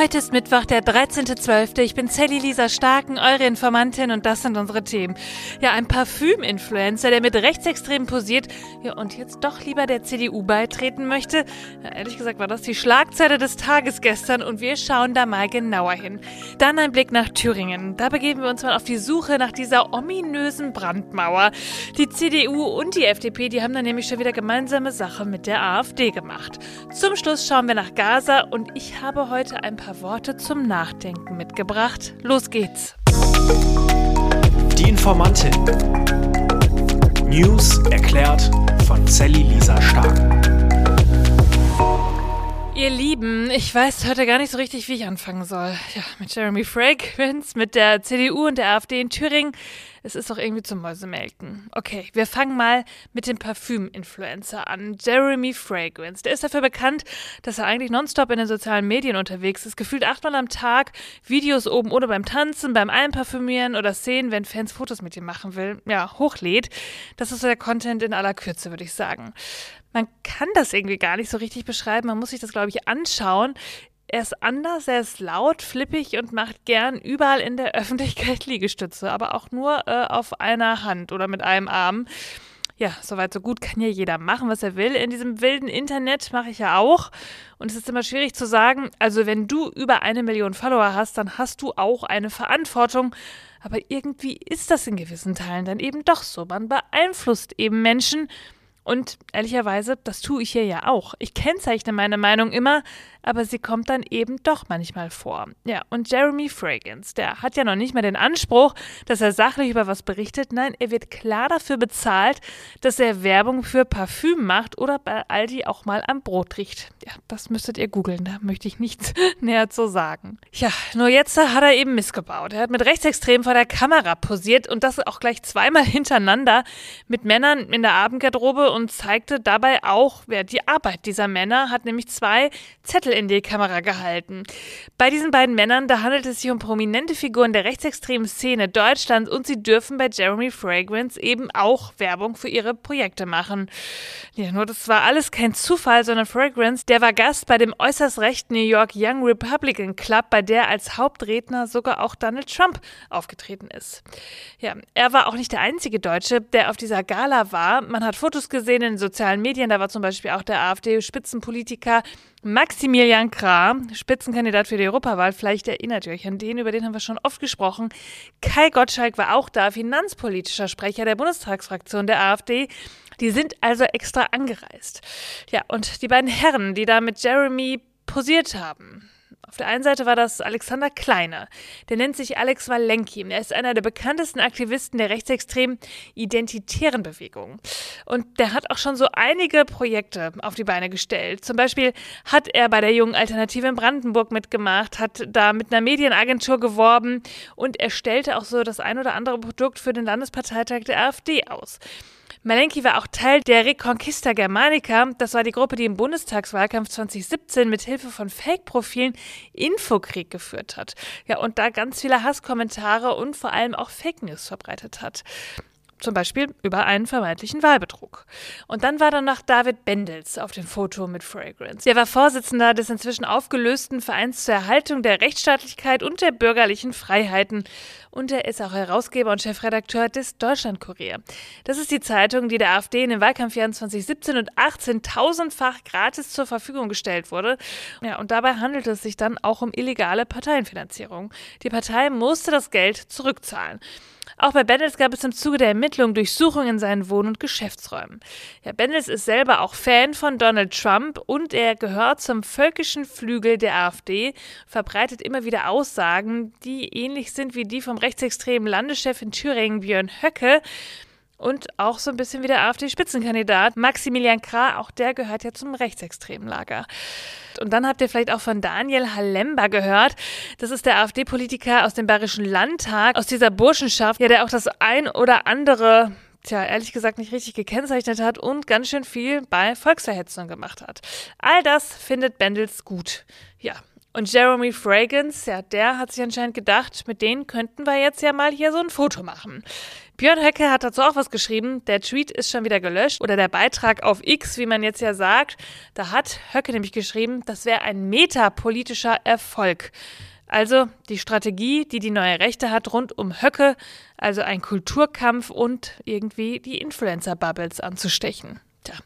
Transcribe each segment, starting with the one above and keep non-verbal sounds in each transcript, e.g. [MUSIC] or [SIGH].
Heute ist Mittwoch, der 13.12. Ich bin Sally Lisa Starken, eure Informantin und das sind unsere Themen. Ja, ein Parfüm-Influencer, der mit Rechtsextremen posiert ja, und jetzt doch lieber der CDU beitreten möchte. Ja, ehrlich gesagt war das die Schlagzeile des Tages gestern und wir schauen da mal genauer hin. Dann ein Blick nach Thüringen. Da begeben wir uns mal auf die Suche nach dieser ominösen Brandmauer. Die CDU und die FDP, die haben da nämlich schon wieder gemeinsame Sache mit der AfD gemacht. Zum Schluss schauen wir nach Gaza und ich habe heute ein paar Worte zum Nachdenken mitgebracht. Los geht's. Die Informantin. News erklärt von Sally Lisa Stark. Ihr Lieben, ich weiß heute gar nicht so richtig, wie ich anfangen soll. Ja, mit Jeremy Fragrance, mit der CDU und der AfD in Thüringen. Es ist doch irgendwie zum Mäusemelken. Okay, wir fangen mal mit dem Parfüm-Influencer an. Jeremy Fragrance. Der ist dafür bekannt, dass er eigentlich nonstop in den sozialen Medien unterwegs ist. Gefühlt achtmal am Tag Videos oben oder beim Tanzen, beim Einparfümieren oder Szenen, wenn Fans Fotos mit ihm machen will, ja, hochlädt. Das ist der Content in aller Kürze, würde ich sagen. Man kann das irgendwie gar nicht so richtig beschreiben. Man muss sich das, glaube ich, anschauen. Er ist anders, er ist laut, flippig und macht gern überall in der [LAUGHS] Öffentlichkeit Liegestütze, aber auch nur äh, auf einer Hand oder mit einem Arm. Ja, soweit so gut kann ja jeder machen, was er will. In diesem wilden Internet mache ich ja auch. Und es ist immer schwierig zu sagen, also wenn du über eine Million Follower hast, dann hast du auch eine Verantwortung. Aber irgendwie ist das in gewissen Teilen dann eben doch so. Man beeinflusst eben Menschen. Und ehrlicherweise, das tue ich hier ja auch. Ich kennzeichne meine Meinung immer, aber sie kommt dann eben doch manchmal vor. Ja, und Jeremy Fragrance, der hat ja noch nicht mal den Anspruch, dass er sachlich über was berichtet. Nein, er wird klar dafür bezahlt, dass er Werbung für Parfüm macht oder bei Aldi auch mal am Brot riecht. Ja, das müsstet ihr googeln, da möchte ich nichts [LAUGHS] näher zu sagen. Ja, nur jetzt hat er eben missgebaut. Er hat mit Rechtsextremen vor der Kamera posiert und das auch gleich zweimal [LAUGHS] hintereinander mit Männern in der Abendgarderobe und zeigte dabei auch, wer die Arbeit dieser Männer hat, nämlich zwei Zettel in die Kamera gehalten. Bei diesen beiden Männern, da handelt es sich um prominente Figuren der rechtsextremen Szene Deutschlands und sie dürfen bei Jeremy Fragrance eben auch Werbung für ihre Projekte machen. Ja, nur das war alles kein Zufall, sondern Fragrance, der war Gast bei dem äußerst rechten New York Young Republican Club, bei der als Hauptredner sogar auch Donald Trump aufgetreten ist. Ja, er war auch nicht der einzige Deutsche, der auf dieser Gala war. Man hat Fotos gesehen, gesehen in den sozialen Medien. Da war zum Beispiel auch der AfD-Spitzenpolitiker Maximilian Krah, Spitzenkandidat für die Europawahl. Vielleicht erinnert ihr euch an den, über den haben wir schon oft gesprochen. Kai Gottschalk war auch da, finanzpolitischer Sprecher der Bundestagsfraktion der AfD. Die sind also extra angereist. Ja, und die beiden Herren, die da mit Jeremy posiert haben, auf der einen Seite war das Alexander Kleiner. Der nennt sich Alex Walenki. Er ist einer der bekanntesten Aktivisten der rechtsextremen identitären Bewegung. Und der hat auch schon so einige Projekte auf die Beine gestellt. Zum Beispiel hat er bei der Jungen Alternative in Brandenburg mitgemacht, hat da mit einer Medienagentur geworben und er stellte auch so das ein oder andere Produkt für den Landesparteitag der AfD aus. Malenki war auch Teil der Reconquista Germanica. Das war die Gruppe, die im Bundestagswahlkampf 2017 mit Hilfe von Fake-Profilen Infokrieg geführt hat. Ja, und da ganz viele Hasskommentare und vor allem auch Fake News verbreitet hat zum Beispiel über einen vermeintlichen Wahlbetrug. Und dann war da noch David Bendels auf dem Foto mit Fragrance. Er war Vorsitzender des inzwischen aufgelösten Vereins zur Erhaltung der Rechtsstaatlichkeit und der bürgerlichen Freiheiten. Und er ist auch Herausgeber und Chefredakteur des Deutschlandkurier. Das ist die Zeitung, die der AfD in den Wahlkampfjahren 2017 und 18 tausendfach gratis zur Verfügung gestellt wurde. Ja, und dabei handelt es sich dann auch um illegale Parteienfinanzierung. Die Partei musste das Geld zurückzahlen. Auch bei Bendels gab es im Zuge der Ermittlungen Durchsuchungen in seinen Wohn- und Geschäftsräumen. Ja, Bendels ist selber auch Fan von Donald Trump und er gehört zum völkischen Flügel der AfD, verbreitet immer wieder Aussagen, die ähnlich sind wie die vom rechtsextremen Landeschef in Thüringen Björn Höcke. Und auch so ein bisschen wie der AfD-Spitzenkandidat Maximilian Krah, auch der gehört ja zum rechtsextremen Lager. Und dann habt ihr vielleicht auch von Daniel Halemba gehört. Das ist der AfD-Politiker aus dem Bayerischen Landtag, aus dieser Burschenschaft, ja, der auch das ein oder andere tja, ehrlich gesagt nicht richtig gekennzeichnet hat und ganz schön viel bei Volksverhetzung gemacht hat. All das findet Bendels gut. Ja, und Jeremy Fragrance, ja, der hat sich anscheinend gedacht, mit denen könnten wir jetzt ja mal hier so ein Foto machen. Björn Höcke hat dazu auch was geschrieben. Der Tweet ist schon wieder gelöscht oder der Beitrag auf X, wie man jetzt ja sagt. Da hat Höcke nämlich geschrieben, das wäre ein metapolitischer Erfolg. Also die Strategie, die die neue Rechte hat rund um Höcke, also ein Kulturkampf und irgendwie die Influencer-Bubbles anzustechen. Tja.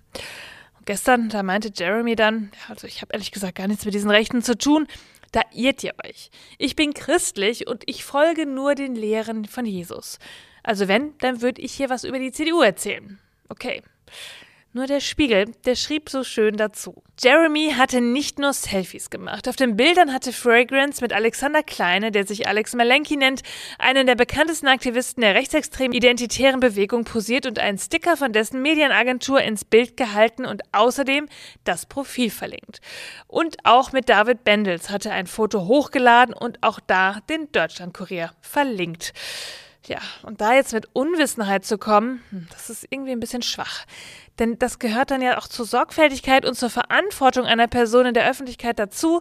Und gestern, da meinte Jeremy dann, also ich habe ehrlich gesagt gar nichts mit diesen Rechten zu tun, da irrt ihr euch. Ich bin christlich und ich folge nur den Lehren von Jesus. Also wenn, dann würde ich hier was über die CDU erzählen. Okay. Nur der Spiegel, der schrieb so schön dazu. Jeremy hatte nicht nur Selfies gemacht. Auf den Bildern hatte Fragrance mit Alexander Kleine, der sich Alex Malenki nennt, einen der bekanntesten Aktivisten der rechtsextremen identitären Bewegung posiert und einen Sticker von dessen Medienagentur ins Bild gehalten und außerdem das Profil verlinkt. Und auch mit David Bendels hatte ein Foto hochgeladen und auch da den Deutschlandkurier verlinkt. Ja, und da jetzt mit Unwissenheit zu kommen, hm, das ist irgendwie ein bisschen schwach. Denn das gehört dann ja auch zur Sorgfältigkeit und zur Verantwortung einer Person in der Öffentlichkeit dazu.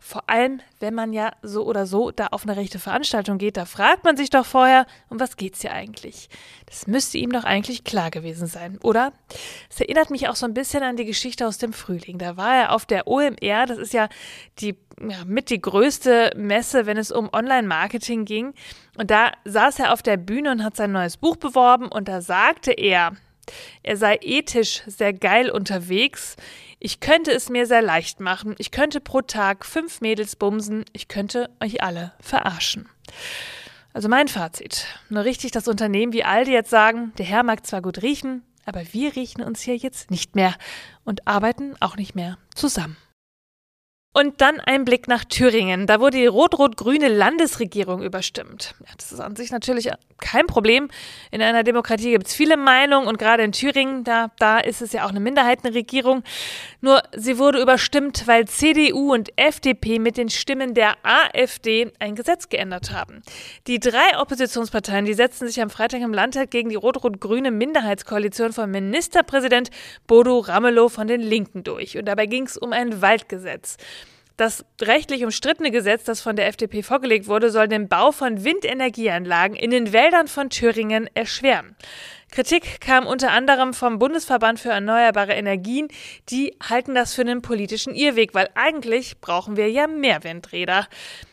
Vor allem, wenn man ja so oder so da auf eine rechte Veranstaltung geht, da fragt man sich doch vorher, um was geht's hier eigentlich? Das müsste ihm doch eigentlich klar gewesen sein, oder? Es erinnert mich auch so ein bisschen an die Geschichte aus dem Frühling. Da war er auf der OMR, das ist ja die ja, mit die größte Messe, wenn es um Online-Marketing ging. Und da saß er auf der Bühne und hat sein neues Buch beworben und da sagte er, er sei ethisch sehr geil unterwegs. Ich könnte es mir sehr leicht machen. Ich könnte pro Tag fünf Mädels bumsen. Ich könnte euch alle verarschen. Also mein Fazit. Nur richtig das Unternehmen wie Aldi jetzt sagen, der Herr mag zwar gut riechen, aber wir riechen uns hier jetzt nicht mehr und arbeiten auch nicht mehr zusammen. Und dann ein Blick nach Thüringen. Da wurde die rot-rot-grüne Landesregierung überstimmt. Das ist an sich natürlich kein Problem. In einer Demokratie gibt es viele Meinungen und gerade in Thüringen, da, da ist es ja auch eine Minderheitenregierung. Nur sie wurde überstimmt, weil CDU und FDP mit den Stimmen der AfD ein Gesetz geändert haben. Die drei Oppositionsparteien, die setzten sich am Freitag im Landtag gegen die rot-rot-grüne Minderheitskoalition von Ministerpräsident Bodo Ramelow von den Linken durch. Und dabei ging es um ein Waldgesetz. Das rechtlich umstrittene Gesetz, das von der FDP vorgelegt wurde, soll den Bau von Windenergieanlagen in den Wäldern von Thüringen erschweren. Kritik kam unter anderem vom Bundesverband für erneuerbare Energien. Die halten das für einen politischen Irrweg, weil eigentlich brauchen wir ja mehr Windräder.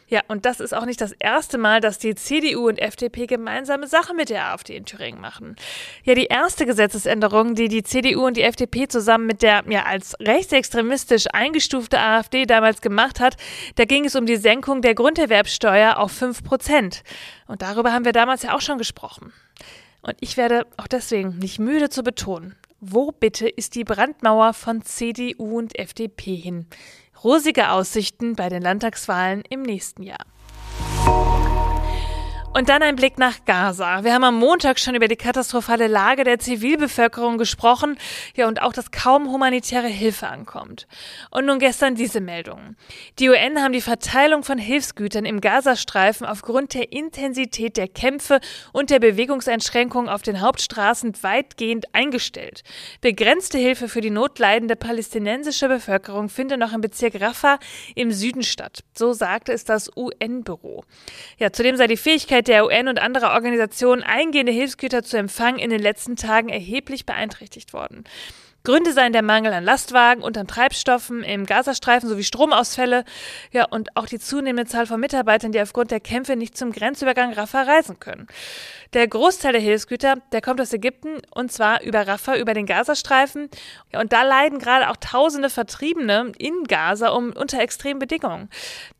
Ja, und das ist auch nicht das erste Mal, dass die CDU und FDP gemeinsame Sache mit der AfD in Thüringen machen. Ja, die erste Gesetzesänderung, die die CDU und die FDP zusammen mit der ja als rechtsextremistisch eingestufte AfD damals gemacht hat, da ging es um die Senkung der Grunderwerbsteuer auf 5 Prozent. Und darüber haben wir damals ja auch schon gesprochen. Und ich werde auch deswegen nicht müde zu betonen, wo bitte ist die Brandmauer von CDU und FDP hin? Rosige Aussichten bei den Landtagswahlen im nächsten Jahr. Und dann ein Blick nach Gaza. Wir haben am Montag schon über die katastrophale Lage der Zivilbevölkerung gesprochen, ja, und auch, dass kaum humanitäre Hilfe ankommt. Und nun gestern diese Meldung. Die UN haben die Verteilung von Hilfsgütern im Gazastreifen aufgrund der Intensität der Kämpfe und der Bewegungseinschränkungen auf den Hauptstraßen weitgehend eingestellt. Begrenzte Hilfe für die notleidende palästinensische Bevölkerung finde noch im Bezirk Rafah im Süden statt. So sagte es das UN-Büro. Ja, zudem sei die Fähigkeit Möglichkeit der UN und anderer Organisationen, eingehende Hilfsgüter zu empfangen, in den letzten Tagen erheblich beeinträchtigt worden. Gründe seien der Mangel an Lastwagen und an Treibstoffen im Gazastreifen sowie Stromausfälle, ja, und auch die zunehmende Zahl von Mitarbeitern, die aufgrund der Kämpfe nicht zum Grenzübergang Rafah reisen können. Der Großteil der Hilfsgüter, der kommt aus Ägypten und zwar über Rafah, über den Gazastreifen. Ja, und da leiden gerade auch tausende Vertriebene in Gaza um, unter extremen Bedingungen.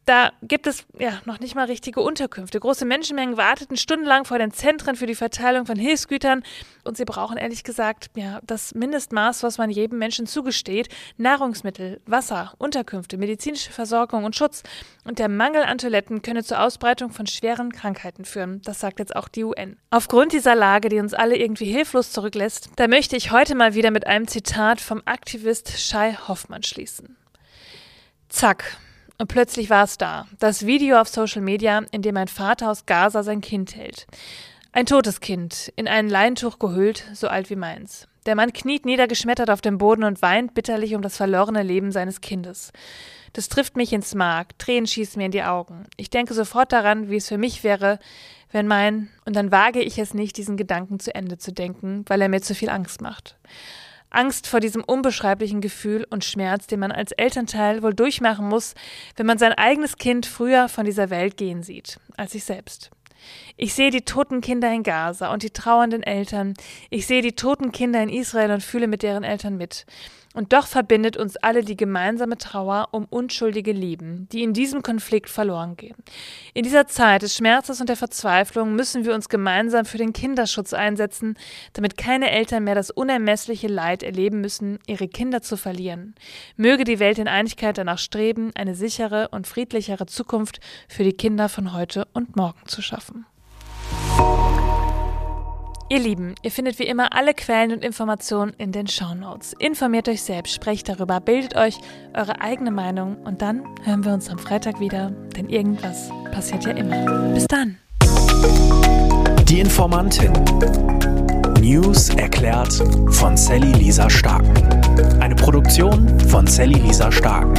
Da gibt es ja noch nicht mal richtige Unterkünfte. Große Menschenmengen warteten stundenlang vor den Zentren für die Verteilung von Hilfsgütern und sie brauchen ehrlich gesagt ja das Mindestmaß, was man jedem Menschen zugesteht: Nahrungsmittel, Wasser, Unterkünfte, medizinische Versorgung und Schutz. Und der Mangel an Toiletten könne zur Ausbreitung von schweren Krankheiten führen. Das sagt jetzt auch die UN. Aufgrund dieser Lage, die uns alle irgendwie hilflos zurücklässt, da möchte ich heute mal wieder mit einem Zitat vom Aktivist Shai Hoffmann schließen. Zack, und plötzlich war es da. Das Video auf Social Media, in dem ein Vater aus Gaza sein Kind hält. Ein totes Kind, in ein Leintuch gehüllt, so alt wie meins. Der Mann kniet niedergeschmettert auf dem Boden und weint bitterlich um das verlorene Leben seines Kindes. Das trifft mich ins Mark, Tränen schießen mir in die Augen. Ich denke sofort daran, wie es für mich wäre, wenn mein, und dann wage ich es nicht, diesen Gedanken zu Ende zu denken, weil er mir zu viel Angst macht. Angst vor diesem unbeschreiblichen Gefühl und Schmerz, den man als Elternteil wohl durchmachen muss, wenn man sein eigenes Kind früher von dieser Welt gehen sieht, als sich selbst. Ich sehe die toten Kinder in Gaza und die trauernden Eltern. Ich sehe die toten Kinder in Israel und fühle mit deren Eltern mit. Und doch verbindet uns alle die gemeinsame Trauer um unschuldige Lieben, die in diesem Konflikt verloren gehen. In dieser Zeit des Schmerzes und der Verzweiflung müssen wir uns gemeinsam für den Kinderschutz einsetzen, damit keine Eltern mehr das unermessliche Leid erleben müssen, ihre Kinder zu verlieren. Möge die Welt in Einigkeit danach streben, eine sichere und friedlichere Zukunft für die Kinder von heute und morgen zu schaffen. Ihr Lieben, ihr findet wie immer alle Quellen und Informationen in den Shownotes. Informiert euch selbst, sprecht darüber, bildet euch eure eigene Meinung und dann hören wir uns am Freitag wieder, denn irgendwas passiert ja immer. Bis dann. Die Informantin. News erklärt von Sally Lisa Starken. Eine Produktion von Sally Lisa Starken.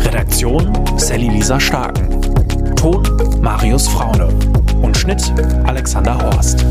Redaktion Sally Lisa Starken. Ton Marius Fraune. Schnitt Alexander Horst.